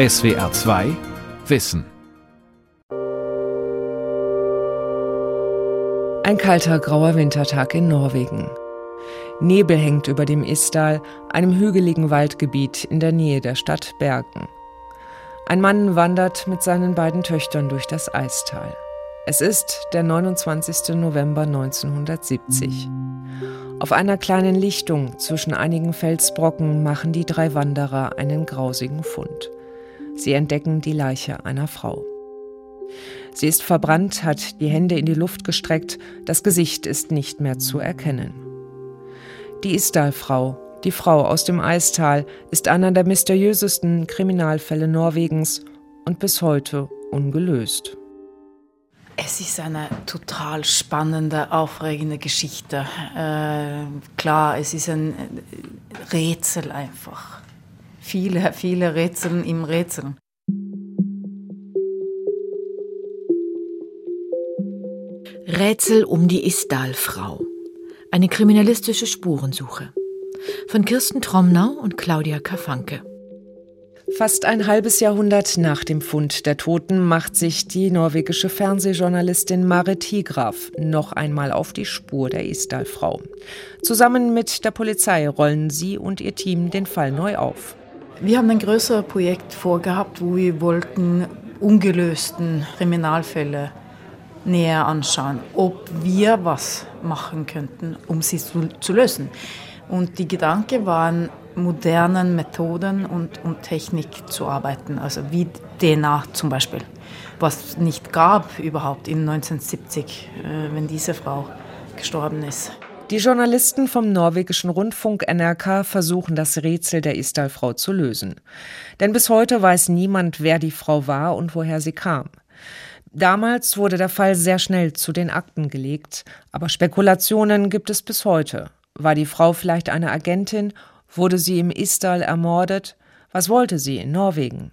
SWR 2 Wissen. Ein kalter, grauer Wintertag in Norwegen. Nebel hängt über dem Isdal, einem hügeligen Waldgebiet in der Nähe der Stadt Bergen. Ein Mann wandert mit seinen beiden Töchtern durch das Eistal. Es ist der 29. November 1970. Auf einer kleinen Lichtung zwischen einigen Felsbrocken machen die drei Wanderer einen grausigen Fund. Sie entdecken die Leiche einer Frau. Sie ist verbrannt, hat die Hände in die Luft gestreckt, das Gesicht ist nicht mehr zu erkennen. Die Isdal-Frau, die Frau aus dem Eistal, ist einer der mysteriösesten Kriminalfälle Norwegens und bis heute ungelöst. Es ist eine total spannende, aufregende Geschichte. Äh, klar, es ist ein Rätsel einfach. Viele, viele Rätsel im Rätsel. Rätsel um die Isdal-Frau. Eine kriminalistische Spurensuche. Von Kirsten Tromnau und Claudia Kafanke. Fast ein halbes Jahrhundert nach dem Fund der Toten macht sich die norwegische Fernsehjournalistin Mare Tigraf noch einmal auf die Spur der Isdal-Frau. Zusammen mit der Polizei rollen sie und ihr Team den Fall neu auf. Wir haben ein größeres Projekt vorgehabt, wo wir wollten ungelösten Kriminalfälle näher anschauen, ob wir was machen könnten, um sie zu, zu lösen. Und die Gedanke waren, modernen Methoden und, und Technik zu arbeiten, also wie DNA zum Beispiel, was nicht gab überhaupt in 1970, äh, wenn diese Frau gestorben ist. Die Journalisten vom norwegischen Rundfunk NRK versuchen das Rätsel der Isdal-Frau zu lösen. Denn bis heute weiß niemand, wer die Frau war und woher sie kam. Damals wurde der Fall sehr schnell zu den Akten gelegt, aber Spekulationen gibt es bis heute. War die Frau vielleicht eine Agentin Wurde sie im Istal ermordet? Was wollte sie in Norwegen?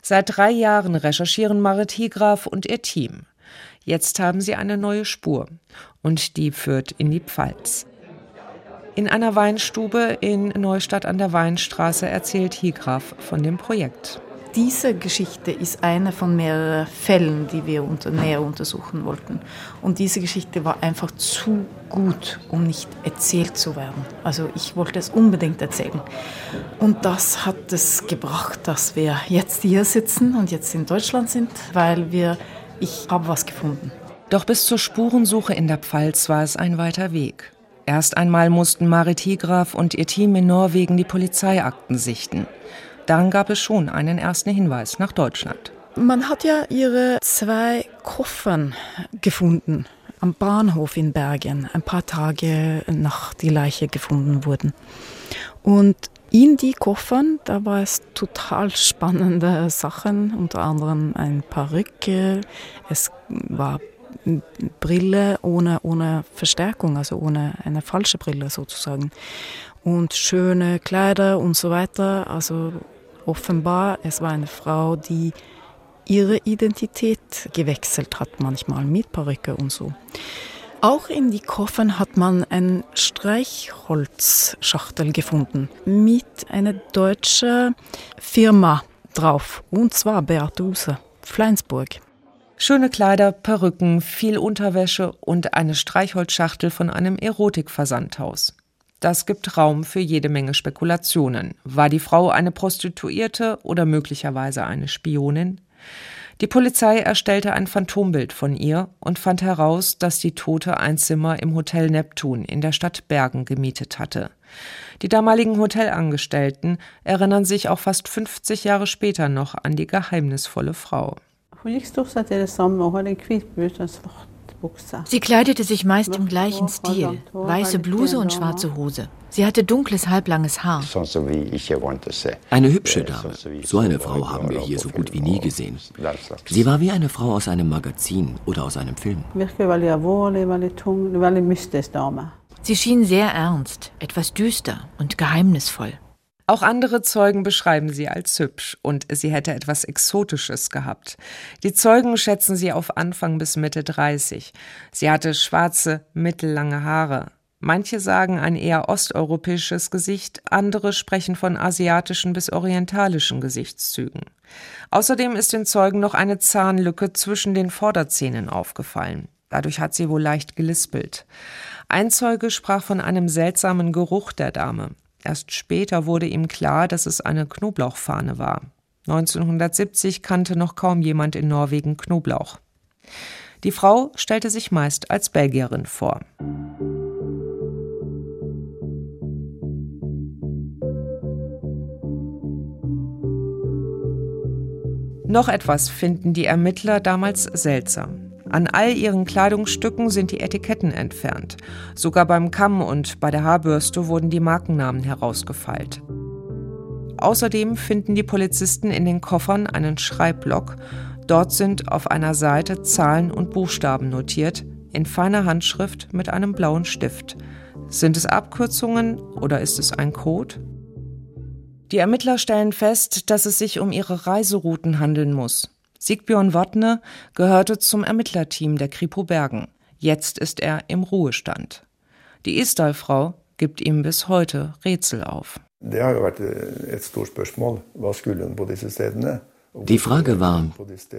Seit drei Jahren recherchieren Marit Higraf und ihr Team. Jetzt haben sie eine neue Spur und die führt in die Pfalz. In einer Weinstube in Neustadt an der Weinstraße erzählt Higraf von dem Projekt. Diese Geschichte ist eine von mehreren Fällen, die wir unter, näher untersuchen wollten. Und diese Geschichte war einfach zu gut, um nicht erzählt zu werden. Also ich wollte es unbedingt erzählen. Und das hat es gebracht, dass wir jetzt hier sitzen und jetzt in Deutschland sind, weil wir, ich habe was gefunden. Doch bis zur Spurensuche in der Pfalz war es ein weiter Weg. Erst einmal mussten Marit Higraf und ihr Team in Norwegen die Polizeiakten sichten. Dann gab es schon einen ersten Hinweis nach Deutschland. Man hat ja ihre zwei Koffern gefunden am Bahnhof in Bergen, ein paar Tage nach die Leiche gefunden wurden. Und in die Koffern, da war es total spannende Sachen, unter anderem ein Perücke, es war Brille ohne, ohne Verstärkung, also ohne eine falsche Brille sozusagen. Und schöne Kleider und so weiter. Also offenbar, es war eine Frau, die ihre Identität gewechselt hat, manchmal mit Perücke und so. Auch in die Koffern hat man eine Streichholzschachtel gefunden mit einer deutschen Firma drauf, und zwar Beatuse, Flensburg. Schöne Kleider, Perücken, viel Unterwäsche und eine Streichholzschachtel von einem Erotikversandhaus. Das gibt Raum für jede Menge Spekulationen. War die Frau eine Prostituierte oder möglicherweise eine Spionin? Die Polizei erstellte ein Phantombild von ihr und fand heraus, dass die Tote ein Zimmer im Hotel Neptun in der Stadt Bergen gemietet hatte. Die damaligen Hotelangestellten erinnern sich auch fast 50 Jahre später noch an die geheimnisvolle Frau. Sie kleidete sich meist im gleichen Stil, weiße Bluse und schwarze Hose. Sie hatte dunkles, halblanges Haar. Eine hübsche Dame. So eine Frau haben wir hier so gut wie nie gesehen. Sie war wie eine Frau aus einem Magazin oder aus einem Film. Sie schien sehr ernst, etwas düster und geheimnisvoll. Auch andere Zeugen beschreiben sie als hübsch und sie hätte etwas Exotisches gehabt. Die Zeugen schätzen sie auf Anfang bis Mitte 30. Sie hatte schwarze, mittellange Haare. Manche sagen ein eher osteuropäisches Gesicht, andere sprechen von asiatischen bis orientalischen Gesichtszügen. Außerdem ist den Zeugen noch eine Zahnlücke zwischen den Vorderzähnen aufgefallen. Dadurch hat sie wohl leicht gelispelt. Ein Zeuge sprach von einem seltsamen Geruch der Dame. Erst später wurde ihm klar, dass es eine Knoblauchfahne war. 1970 kannte noch kaum jemand in Norwegen Knoblauch. Die Frau stellte sich meist als Belgierin vor. Noch etwas finden die Ermittler damals seltsam. An all ihren Kleidungsstücken sind die Etiketten entfernt. Sogar beim Kamm und bei der Haarbürste wurden die Markennamen herausgefeilt. Außerdem finden die Polizisten in den Koffern einen Schreibblock. Dort sind auf einer Seite Zahlen und Buchstaben notiert, in feiner Handschrift mit einem blauen Stift. Sind es Abkürzungen oder ist es ein Code? Die Ermittler stellen fest, dass es sich um ihre Reiserouten handeln muss. Sigbjörn Wotne gehörte zum Ermittlerteam der Kripo Bergen. Jetzt ist er im Ruhestand. Die Isdal-Frau gibt ihm bis heute Rätsel auf. Die Frage war,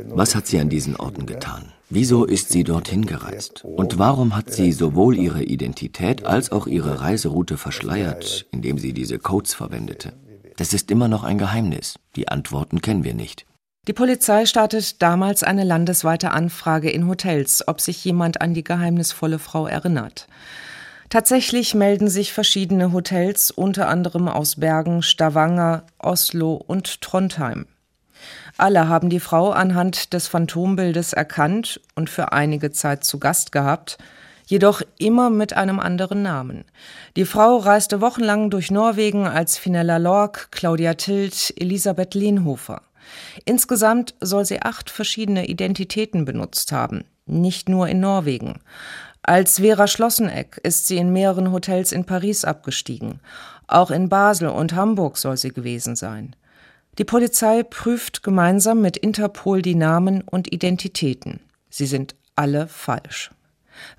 was hat sie an diesen Orten getan? Wieso ist sie dorthin gereist? Und warum hat sie sowohl ihre Identität als auch ihre Reiseroute verschleiert, indem sie diese Codes verwendete? Das ist immer noch ein Geheimnis. Die Antworten kennen wir nicht. Die Polizei startet damals eine landesweite Anfrage in Hotels, ob sich jemand an die geheimnisvolle Frau erinnert. Tatsächlich melden sich verschiedene Hotels, unter anderem aus Bergen, Stavanger, Oslo und Trondheim. Alle haben die Frau anhand des Phantombildes erkannt und für einige Zeit zu Gast gehabt, jedoch immer mit einem anderen Namen. Die Frau reiste wochenlang durch Norwegen als Finella Lorck, Claudia Tilt, Elisabeth Lehnhofer. Insgesamt soll sie acht verschiedene Identitäten benutzt haben, nicht nur in Norwegen. Als Vera Schlosseneck ist sie in mehreren Hotels in Paris abgestiegen. Auch in Basel und Hamburg soll sie gewesen sein. Die Polizei prüft gemeinsam mit Interpol die Namen und Identitäten. Sie sind alle falsch.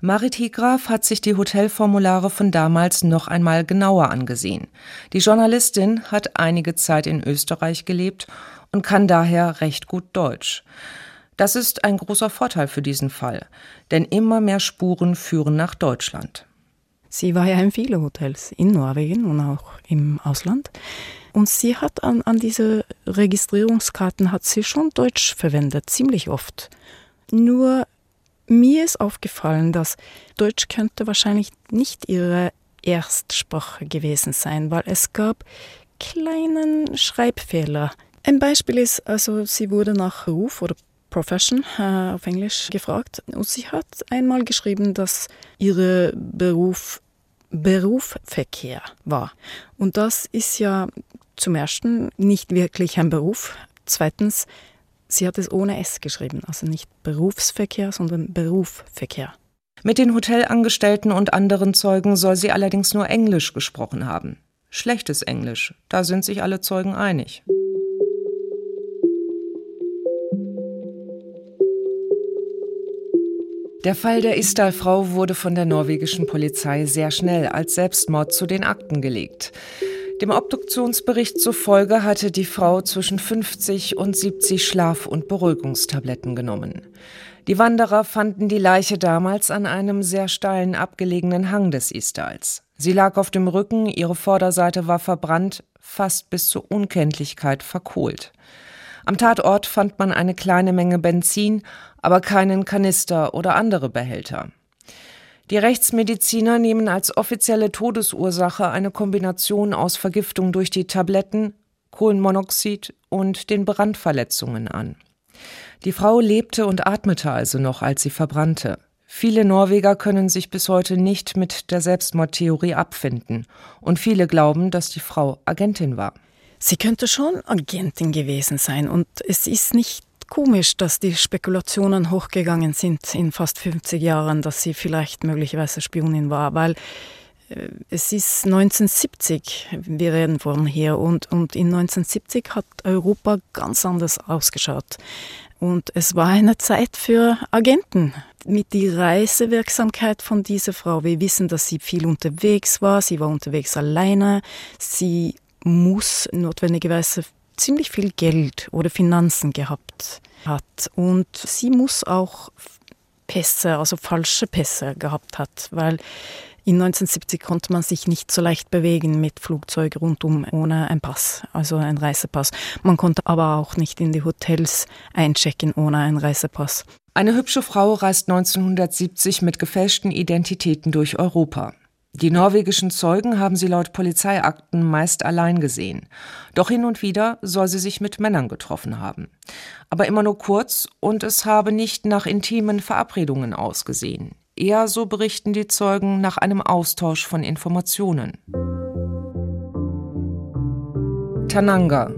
Marit Higraf hat sich die Hotelformulare von damals noch einmal genauer angesehen. Die Journalistin hat einige Zeit in Österreich gelebt und kann daher recht gut Deutsch. Das ist ein großer Vorteil für diesen Fall, denn immer mehr Spuren führen nach Deutschland. Sie war ja in vielen Hotels in Norwegen und auch im Ausland. Und sie hat an, an diese Registrierungskarten hat sie schon Deutsch verwendet, ziemlich oft. Nur mir ist aufgefallen, dass Deutsch könnte wahrscheinlich nicht ihre Erstsprache gewesen sein, weil es gab kleinen Schreibfehler. Ein Beispiel ist, also sie wurde nach Beruf oder Profession äh, auf Englisch gefragt und sie hat einmal geschrieben, dass ihre Beruf Berufsverkehr war. Und das ist ja zum ersten nicht wirklich ein Beruf. Zweitens Sie hat es ohne S geschrieben, also nicht Berufsverkehr, sondern Berufverkehr. Mit den Hotelangestellten und anderen Zeugen soll sie allerdings nur Englisch gesprochen haben. Schlechtes Englisch, da sind sich alle Zeugen einig. Der Fall der Isdal-Frau wurde von der norwegischen Polizei sehr schnell als Selbstmord zu den Akten gelegt. Dem Obduktionsbericht zufolge hatte die Frau zwischen 50 und 70 Schlaf- und Beruhigungstabletten genommen. Die Wanderer fanden die Leiche damals an einem sehr steilen abgelegenen Hang des Istals. Sie lag auf dem Rücken, ihre Vorderseite war verbrannt, fast bis zur Unkenntlichkeit verkohlt. Am Tatort fand man eine kleine Menge Benzin, aber keinen Kanister oder andere Behälter. Die Rechtsmediziner nehmen als offizielle Todesursache eine Kombination aus Vergiftung durch die Tabletten, Kohlenmonoxid und den Brandverletzungen an. Die Frau lebte und atmete also noch, als sie verbrannte. Viele Norweger können sich bis heute nicht mit der Selbstmordtheorie abfinden, und viele glauben, dass die Frau Agentin war. Sie könnte schon Agentin gewesen sein, und es ist nicht komisch, dass die Spekulationen hochgegangen sind in fast 50 Jahren, dass sie vielleicht möglicherweise Spionin war, weil äh, es ist 1970, wir reden von hier, und, und in 1970 hat Europa ganz anders ausgeschaut. Und es war eine Zeit für Agenten. mit der Reisewirksamkeit von dieser Frau. Wir wissen, dass sie viel unterwegs war. Sie war unterwegs alleine. Sie muss notwendigerweise ziemlich viel Geld oder Finanzen gehabt hat. Und sie muss auch Pässe, also falsche Pässe gehabt hat, weil in 1970 konnte man sich nicht so leicht bewegen mit Flugzeug rundum ohne einen Pass, also einen Reisepass. Man konnte aber auch nicht in die Hotels einchecken ohne einen Reisepass. Eine hübsche Frau reist 1970 mit gefälschten Identitäten durch Europa. Die norwegischen Zeugen haben sie laut Polizeiakten meist allein gesehen. Doch hin und wieder soll sie sich mit Männern getroffen haben. Aber immer nur kurz und es habe nicht nach intimen Verabredungen ausgesehen. Eher, so berichten die Zeugen, nach einem Austausch von Informationen. Tananga,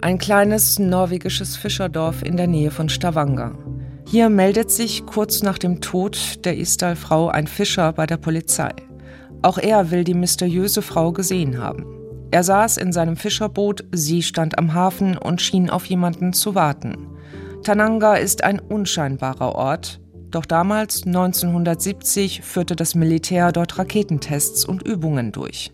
ein kleines norwegisches Fischerdorf in der Nähe von Stavanger. Hier meldet sich kurz nach dem Tod der Isdal-Frau ein Fischer bei der Polizei. Auch er will die mysteriöse Frau gesehen haben. Er saß in seinem Fischerboot, sie stand am Hafen und schien auf jemanden zu warten. Tananga ist ein unscheinbarer Ort, doch damals, 1970, führte das Militär dort Raketentests und Übungen durch.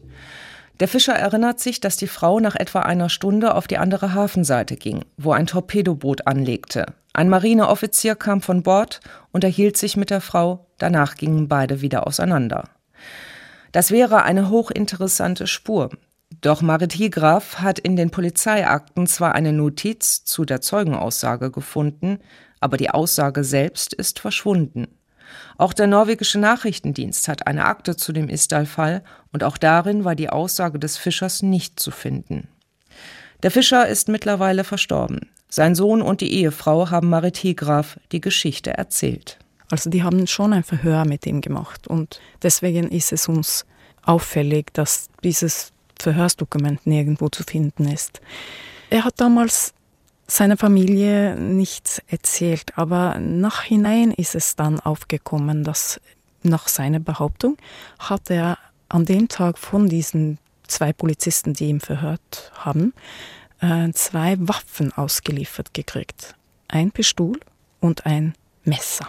Der Fischer erinnert sich, dass die Frau nach etwa einer Stunde auf die andere Hafenseite ging, wo ein Torpedoboot anlegte. Ein Marineoffizier kam von Bord, unterhielt sich mit der Frau, danach gingen beide wieder auseinander. Das wäre eine hochinteressante Spur. Doch Marit Higraf hat in den Polizeiakten zwar eine Notiz zu der Zeugenaussage gefunden, aber die Aussage selbst ist verschwunden. Auch der norwegische Nachrichtendienst hat eine Akte zu dem Isdal-Fall und auch darin war die Aussage des Fischers nicht zu finden. Der Fischer ist mittlerweile verstorben. Sein Sohn und die Ehefrau haben Marit Higraf die Geschichte erzählt. Also die haben schon ein Verhör mit ihm gemacht und deswegen ist es uns auffällig, dass dieses Verhörsdokument nirgendwo zu finden ist. Er hat damals seiner Familie nichts erzählt, aber nachhinein ist es dann aufgekommen, dass nach seiner Behauptung hat er an dem Tag von diesen zwei Polizisten, die ihn verhört haben, äh, zwei Waffen ausgeliefert gekriegt. Ein Pistol und ein Messer.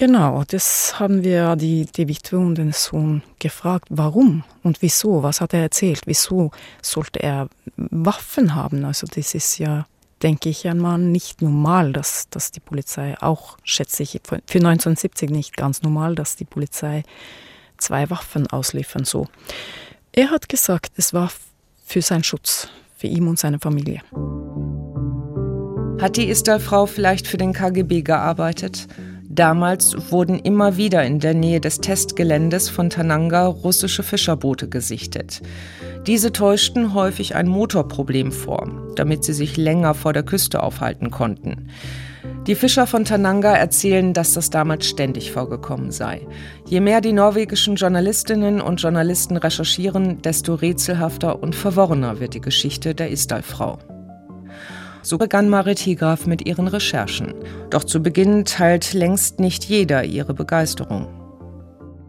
Genau, das haben wir die, die Witwe und den Sohn gefragt, warum und wieso, was hat er erzählt, wieso sollte er Waffen haben? Also das ist ja, denke ich einmal, nicht normal, dass, dass die Polizei, auch schätze ich, für 1970 nicht ganz normal, dass die Polizei zwei Waffen ausliefern so. Er hat gesagt, es war für seinen Schutz, für ihn und seine Familie. Hat die Isdal-Frau vielleicht für den KGB gearbeitet? Damals wurden immer wieder in der Nähe des Testgeländes von Tananga russische Fischerboote gesichtet. Diese täuschten häufig ein Motorproblem vor, damit sie sich länger vor der Küste aufhalten konnten. Die Fischer von Tananga erzählen, dass das damals ständig vorgekommen sei. Je mehr die norwegischen Journalistinnen und Journalisten recherchieren, desto rätselhafter und verworrener wird die Geschichte der Isdal-Frau. So begann Marit Higraf mit ihren Recherchen. Doch zu Beginn teilt längst nicht jeder ihre Begeisterung.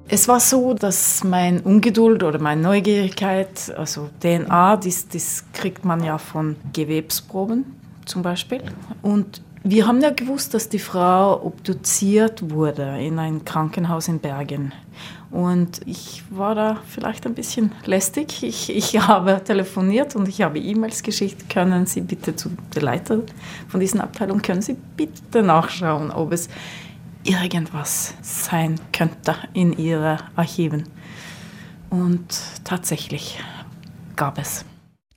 Es war so, dass mein Ungeduld oder meine Neugierigkeit, also DNA, das, das kriegt man ja von Gewebsproben zum Beispiel. Und wir haben ja gewusst, dass die Frau obduziert wurde in ein Krankenhaus in Bergen. Und ich war da vielleicht ein bisschen lästig. Ich, ich habe telefoniert und ich habe E-Mails geschickt. Können Sie bitte zu der Leiter von dieser Abteilung, können Sie bitte nachschauen, ob es irgendwas sein könnte in Ihren Archiven. Und tatsächlich gab es.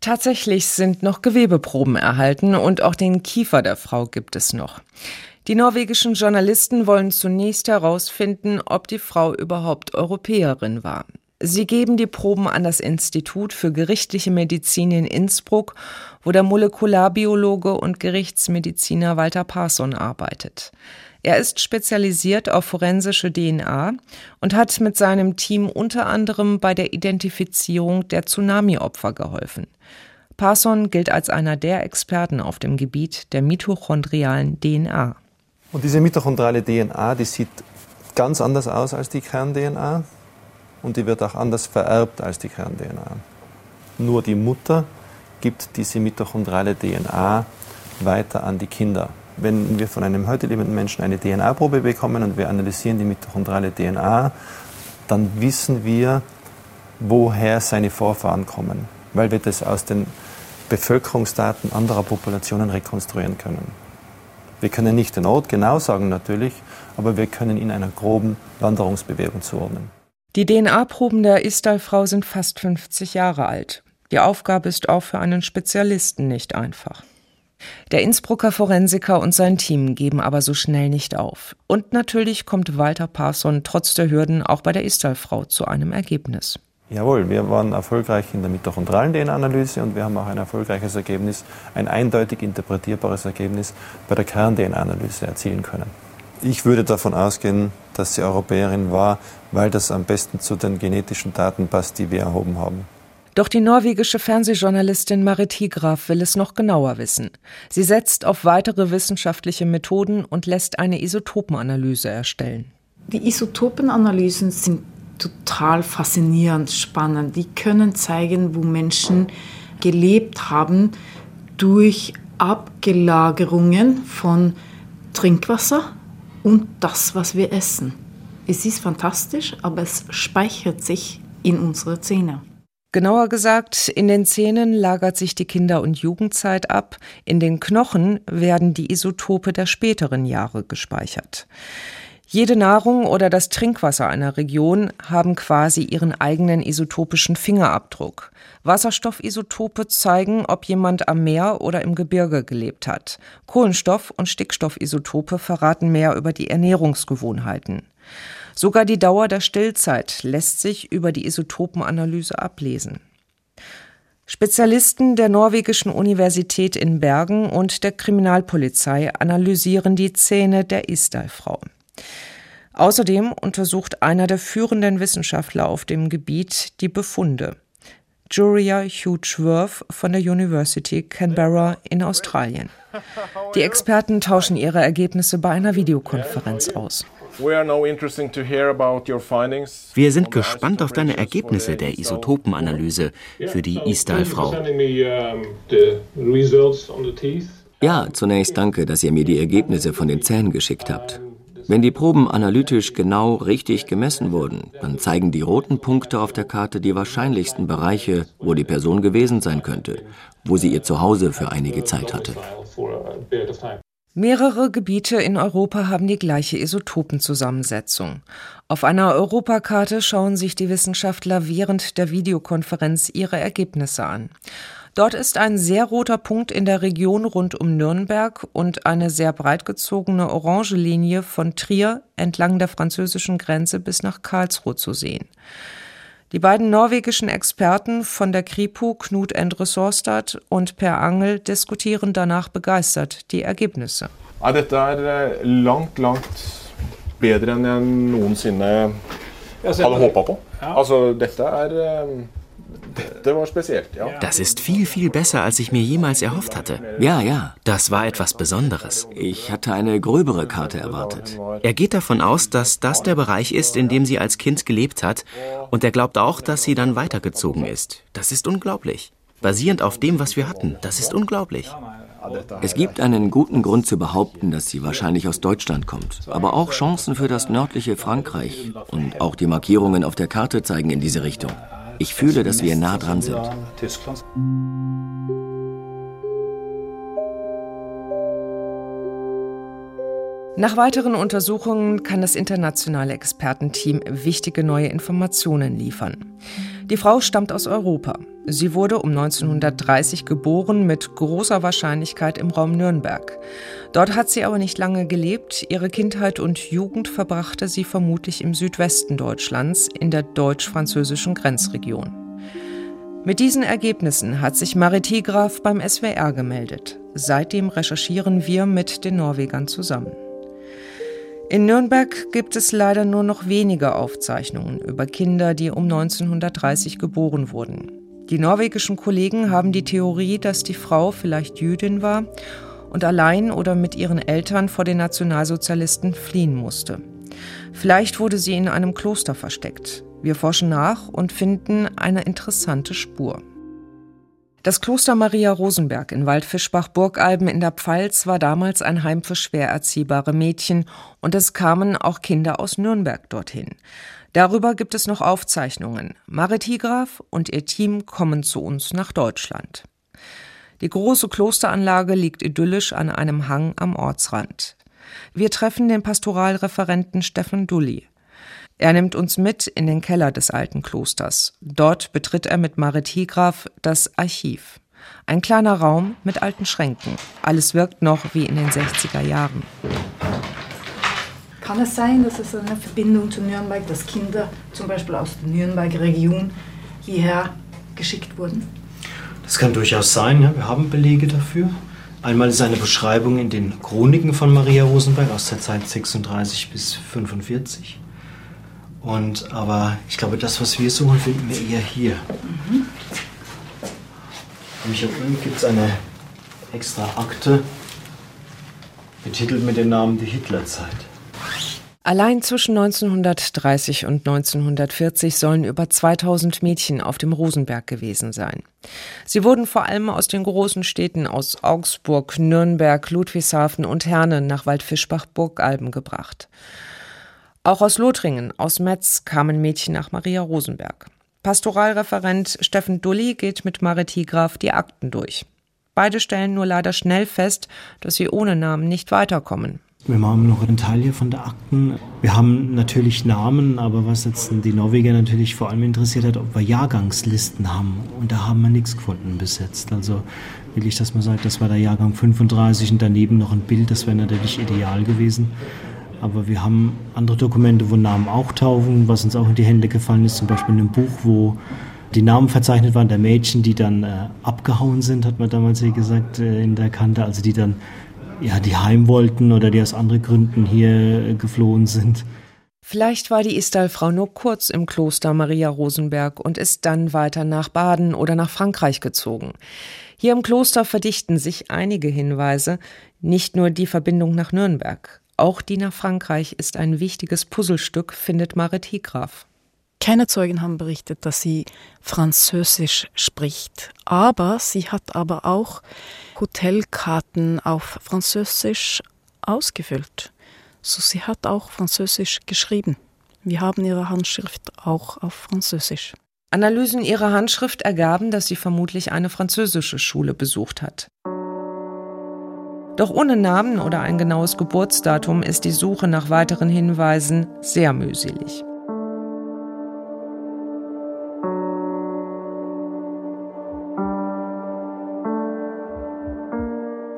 Tatsächlich sind noch Gewebeproben erhalten und auch den Kiefer der Frau gibt es noch. Die norwegischen Journalisten wollen zunächst herausfinden, ob die Frau überhaupt Europäerin war. Sie geben die Proben an das Institut für gerichtliche Medizin in Innsbruck, wo der Molekularbiologe und Gerichtsmediziner Walter Parson arbeitet. Er ist spezialisiert auf forensische DNA und hat mit seinem Team unter anderem bei der Identifizierung der Tsunami-Opfer geholfen. Parson gilt als einer der Experten auf dem Gebiet der mitochondrialen DNA. Und diese mitochondriale DNA, die sieht ganz anders aus als die Kern-DNA und die wird auch anders vererbt als die Kern-DNA. Nur die Mutter gibt diese mitochondriale DNA weiter an die Kinder. Wenn wir von einem heute lebenden Menschen eine DNA-Probe bekommen und wir analysieren die mitochondrale DNA, dann wissen wir, woher seine Vorfahren kommen, weil wir das aus den Bevölkerungsdaten anderer Populationen rekonstruieren können. Wir können nicht den Ort genau sagen natürlich, aber wir können ihn einer groben Wanderungsbewegung zuordnen. Die DNA-Proben der Istal-Frau sind fast 50 Jahre alt. Die Aufgabe ist auch für einen Spezialisten nicht einfach. Der Innsbrucker Forensiker und sein Team geben aber so schnell nicht auf. Und natürlich kommt Walter Parson trotz der Hürden auch bei der Istal-Frau zu einem Ergebnis. Jawohl, wir waren erfolgreich in der mitochondralen DNA-Analyse und wir haben auch ein erfolgreiches Ergebnis, ein eindeutig interpretierbares Ergebnis bei der Kern-DNA-Analyse erzielen können. Ich würde davon ausgehen, dass sie Europäerin war, weil das am besten zu den genetischen Daten passt, die wir erhoben haben. Doch die norwegische Fernsehjournalistin Marit Higraf will es noch genauer wissen. Sie setzt auf weitere wissenschaftliche Methoden und lässt eine Isotopenanalyse erstellen. Die Isotopenanalysen sind total faszinierend, spannend. Die können zeigen, wo Menschen gelebt haben durch Abgelagerungen von Trinkwasser und das, was wir essen. Es ist fantastisch, aber es speichert sich in unsere Zähne. Genauer gesagt, in den Zähnen lagert sich die Kinder- und Jugendzeit ab, in den Knochen werden die Isotope der späteren Jahre gespeichert. Jede Nahrung oder das Trinkwasser einer Region haben quasi ihren eigenen isotopischen Fingerabdruck. Wasserstoffisotope zeigen, ob jemand am Meer oder im Gebirge gelebt hat. Kohlenstoff- und Stickstoffisotope verraten mehr über die Ernährungsgewohnheiten. Sogar die Dauer der Stillzeit lässt sich über die Isotopenanalyse ablesen. Spezialisten der norwegischen Universität in Bergen und der Kriminalpolizei analysieren die Zähne der Isdal-Frau. Außerdem untersucht einer der führenden Wissenschaftler auf dem Gebiet die Befunde. Juria Hughes-Worth von der University Canberra in Australien. Die Experten tauschen ihre Ergebnisse bei einer Videokonferenz aus. Wir sind gespannt auf deine Ergebnisse der Isotopenanalyse für die Istal-Frau. Ja, zunächst danke, dass ihr mir die Ergebnisse von den Zähnen geschickt habt. Wenn die Proben analytisch genau richtig gemessen wurden, dann zeigen die roten Punkte auf der Karte die wahrscheinlichsten Bereiche, wo die Person gewesen sein könnte, wo sie ihr Zuhause für einige Zeit hatte. Mehrere Gebiete in Europa haben die gleiche Isotopenzusammensetzung. Auf einer Europakarte schauen sich die Wissenschaftler während der Videokonferenz ihre Ergebnisse an. Dort ist ein sehr roter Punkt in der Region rund um Nürnberg und eine sehr breit gezogene orange Linie von Trier entlang der französischen Grenze bis nach Karlsruhe zu sehen. Die beiden norwegischen Experten von der Kripo, Knut Endre Sorstad und Per Angel, diskutieren danach begeistert die Ergebnisse. Ja, dette er eh, langt, langt bedre enn jeg noensinne hadde håpa på. Altså, dette er eh, das ist viel, viel besser, als ich mir jemals erhofft hatte. Ja, ja. Das war etwas Besonderes. Ich hatte eine gröbere Karte erwartet. Er geht davon aus, dass das der Bereich ist, in dem sie als Kind gelebt hat. Und er glaubt auch, dass sie dann weitergezogen ist. Das ist unglaublich. Basierend auf dem, was wir hatten. Das ist unglaublich. Es gibt einen guten Grund zu behaupten, dass sie wahrscheinlich aus Deutschland kommt, aber auch Chancen für das nördliche Frankreich. Und auch die Markierungen auf der Karte zeigen in diese Richtung. Ich fühle, dass wir nah dran sind. Nach weiteren Untersuchungen kann das internationale Expertenteam wichtige neue Informationen liefern. Die Frau stammt aus Europa. Sie wurde um 1930 geboren, mit großer Wahrscheinlichkeit im Raum Nürnberg. Dort hat sie aber nicht lange gelebt. Ihre Kindheit und Jugend verbrachte sie vermutlich im Südwesten Deutschlands, in der deutsch-französischen Grenzregion. Mit diesen Ergebnissen hat sich Marit Higraf beim SWR gemeldet. Seitdem recherchieren wir mit den Norwegern zusammen. In Nürnberg gibt es leider nur noch wenige Aufzeichnungen über Kinder, die um 1930 geboren wurden. Die norwegischen Kollegen haben die Theorie, dass die Frau vielleicht Jüdin war und allein oder mit ihren Eltern vor den Nationalsozialisten fliehen musste. Vielleicht wurde sie in einem Kloster versteckt. Wir forschen nach und finden eine interessante Spur. Das Kloster Maria Rosenberg in Waldfischbach-Burgalben in der Pfalz war damals ein Heim für schwer erziehbare Mädchen und es kamen auch Kinder aus Nürnberg dorthin. Darüber gibt es noch Aufzeichnungen. Marit Higraf und ihr Team kommen zu uns nach Deutschland. Die große Klosteranlage liegt idyllisch an einem Hang am Ortsrand. Wir treffen den Pastoralreferenten Stefan Dulli. Er nimmt uns mit in den Keller des alten Klosters. Dort betritt er mit Marit Higraf das Archiv. Ein kleiner Raum mit alten Schränken. Alles wirkt noch wie in den 60er Jahren. Kann es sein, dass es eine Verbindung zu Nürnberg, dass Kinder zum Beispiel aus der Nürnberger Region hierher geschickt wurden? Das kann durchaus sein, ja. wir haben Belege dafür. Einmal ist eine Beschreibung in den Chroniken von Maria Rosenberg aus der Zeit 36 bis 45. Und, aber ich glaube, das, was wir suchen, finden wir eher hier. Mhm. Nämlich hier unten gibt es eine extra Akte, betitelt mit dem Namen Die Hitlerzeit. Allein zwischen 1930 und 1940 sollen über 2000 Mädchen auf dem Rosenberg gewesen sein. Sie wurden vor allem aus den großen Städten aus Augsburg, Nürnberg, Ludwigshafen und Herne nach Waldfischbach-Burgalben gebracht. Auch aus Lothringen, aus Metz kamen Mädchen nach Maria Rosenberg. Pastoralreferent Steffen Dulli geht mit Marit Higraf die Akten durch. Beide stellen nur leider schnell fest, dass sie ohne Namen nicht weiterkommen. Wir haben noch einen Teil hier von der Akten. Wir haben natürlich Namen, aber was jetzt die Norweger natürlich vor allem interessiert hat, ob wir Jahrgangslisten haben. Und da haben wir nichts gefunden bis jetzt. Also will ich, dass man sagt, das war der Jahrgang 35 und daneben noch ein Bild, das wäre natürlich ideal gewesen. Aber wir haben andere Dokumente, wo Namen auch tauchen, was uns auch in die Hände gefallen ist, zum Beispiel in einem Buch, wo die Namen verzeichnet waren der Mädchen, die dann äh, abgehauen sind, hat man damals hier gesagt, äh, in der Kante, also die dann ja, die heim wollten oder die aus anderen Gründen hier geflohen sind. Vielleicht war die Isdal-Frau nur kurz im Kloster Maria Rosenberg und ist dann weiter nach Baden oder nach Frankreich gezogen. Hier im Kloster verdichten sich einige Hinweise, nicht nur die Verbindung nach Nürnberg. Auch die nach Frankreich ist ein wichtiges Puzzlestück, findet Marit Higraf. Keine Zeugen haben berichtet, dass sie Französisch spricht. Aber sie hat aber auch Hotelkarten auf Französisch ausgefüllt. So sie hat auch Französisch geschrieben. Wir haben ihre Handschrift auch auf Französisch. Analysen ihrer Handschrift ergaben, dass sie vermutlich eine französische Schule besucht hat. Doch ohne Namen oder ein genaues Geburtsdatum ist die Suche nach weiteren Hinweisen sehr mühselig.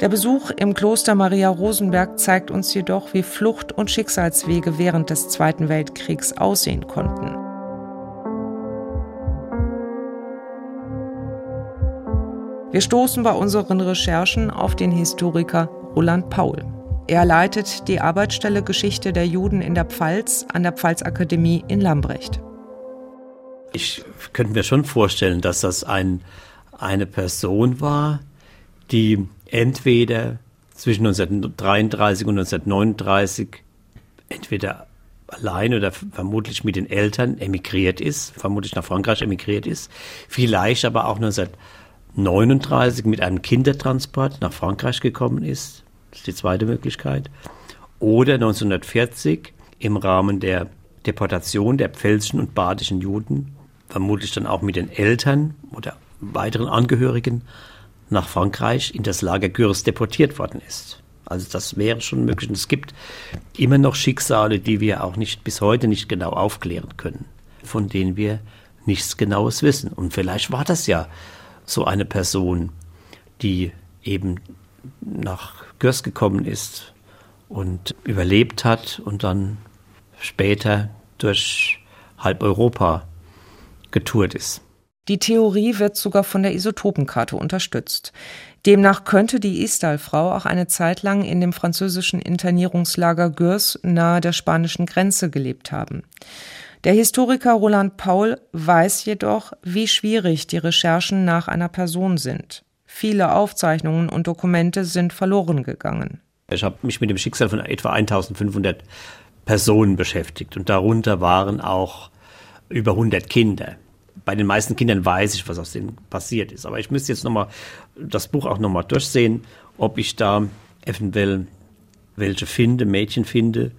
Der Besuch im Kloster Maria Rosenberg zeigt uns jedoch, wie Flucht und Schicksalswege während des Zweiten Weltkriegs aussehen konnten. Wir stoßen bei unseren Recherchen auf den Historiker Roland Paul. Er leitet die Arbeitsstelle Geschichte der Juden in der Pfalz an der Pfalzakademie in Lambrecht. Ich könnte mir schon vorstellen, dass das ein, eine Person war, die entweder zwischen 1933 und 1939 entweder allein oder vermutlich mit den Eltern emigriert ist, vermutlich nach Frankreich emigriert ist, vielleicht aber auch 1939 39 mit einem Kindertransport nach Frankreich gekommen ist. Das ist die zweite Möglichkeit. Oder 1940 im Rahmen der Deportation der pfälzischen und badischen Juden, vermutlich dann auch mit den Eltern oder weiteren Angehörigen nach Frankreich in das Lager Gürs deportiert worden ist. Also das wäre schon möglich. Und es gibt immer noch Schicksale, die wir auch nicht bis heute nicht genau aufklären können, von denen wir nichts Genaues wissen. Und vielleicht war das ja so eine Person, die eben nach Gürs gekommen ist und überlebt hat und dann später durch halb Europa getourt ist. Die Theorie wird sogar von der Isotopenkarte unterstützt. Demnach könnte die Isdal-Frau auch eine Zeit lang in dem französischen Internierungslager Gürs nahe der spanischen Grenze gelebt haben. Der Historiker Roland Paul weiß jedoch, wie schwierig die Recherchen nach einer Person sind. Viele Aufzeichnungen und Dokumente sind verloren gegangen. Ich habe mich mit dem Schicksal von etwa 1500 Personen beschäftigt und darunter waren auch über 100 Kinder. Bei den meisten Kindern weiß ich, was aus denen passiert ist. Aber ich müsste jetzt nochmal das Buch auch nochmal durchsehen, ob ich da eventuell welche finde, Mädchen finde,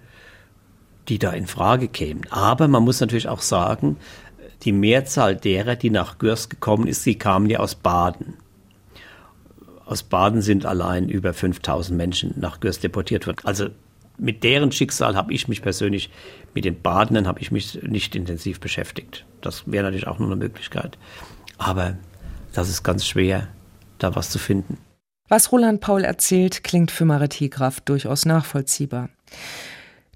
die da in Frage kämen. Aber man muss natürlich auch sagen, die Mehrzahl derer, die nach Gürs gekommen ist, sie kamen ja aus Baden. Aus Baden sind allein über 5000 Menschen nach Gürs deportiert worden. Also mit deren Schicksal habe ich mich persönlich, mit den Badenden habe ich mich nicht intensiv beschäftigt. Das wäre natürlich auch nur eine Möglichkeit. Aber das ist ganz schwer, da was zu finden. Was Roland Paul erzählt, klingt für Maritie Graf durchaus nachvollziehbar.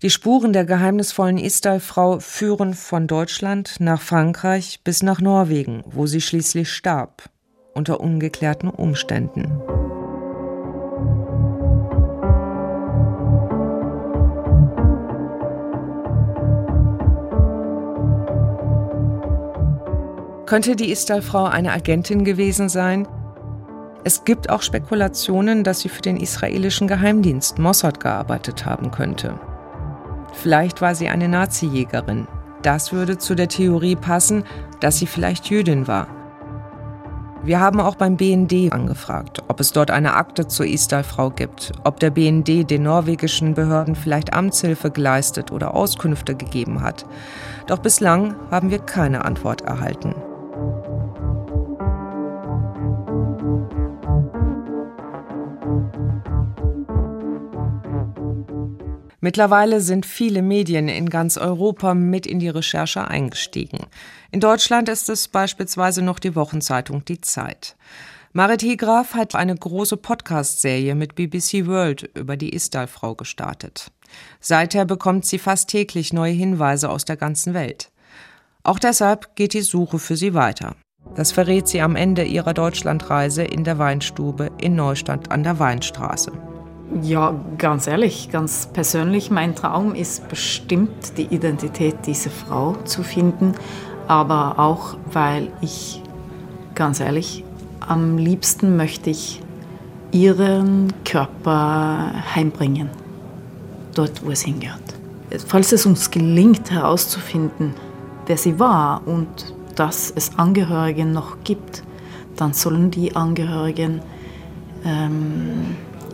Die Spuren der geheimnisvollen Isdal-Frau führen von Deutschland nach Frankreich bis nach Norwegen, wo sie schließlich starb, unter ungeklärten Umständen. Könnte die Isdal-Frau eine Agentin gewesen sein? Es gibt auch Spekulationen, dass sie für den israelischen Geheimdienst Mossad gearbeitet haben könnte. Vielleicht war sie eine Nazi-Jägerin. Das würde zu der Theorie passen, dass sie vielleicht Jüdin war. Wir haben auch beim BND angefragt, ob es dort eine Akte zur Isdal-Frau gibt, ob der BND den norwegischen Behörden vielleicht Amtshilfe geleistet oder Auskünfte gegeben hat. Doch bislang haben wir keine Antwort erhalten. Mittlerweile sind viele Medien in ganz Europa mit in die Recherche eingestiegen. In Deutschland ist es beispielsweise noch die Wochenzeitung Die Zeit. Marit Hegraf hat eine große Podcast-Serie mit BBC World über die Isdal-Frau gestartet. Seither bekommt sie fast täglich neue Hinweise aus der ganzen Welt. Auch deshalb geht die Suche für sie weiter. Das verrät sie am Ende ihrer Deutschlandreise in der Weinstube in Neustadt an der Weinstraße. Ja, ganz ehrlich, ganz persönlich, mein Traum ist bestimmt, die Identität dieser Frau zu finden, aber auch, weil ich, ganz ehrlich, am liebsten möchte ich ihren Körper heimbringen, dort, wo es hingehört. Falls es uns gelingt herauszufinden, wer sie war und dass es Angehörige noch gibt, dann sollen die Angehörigen ähm,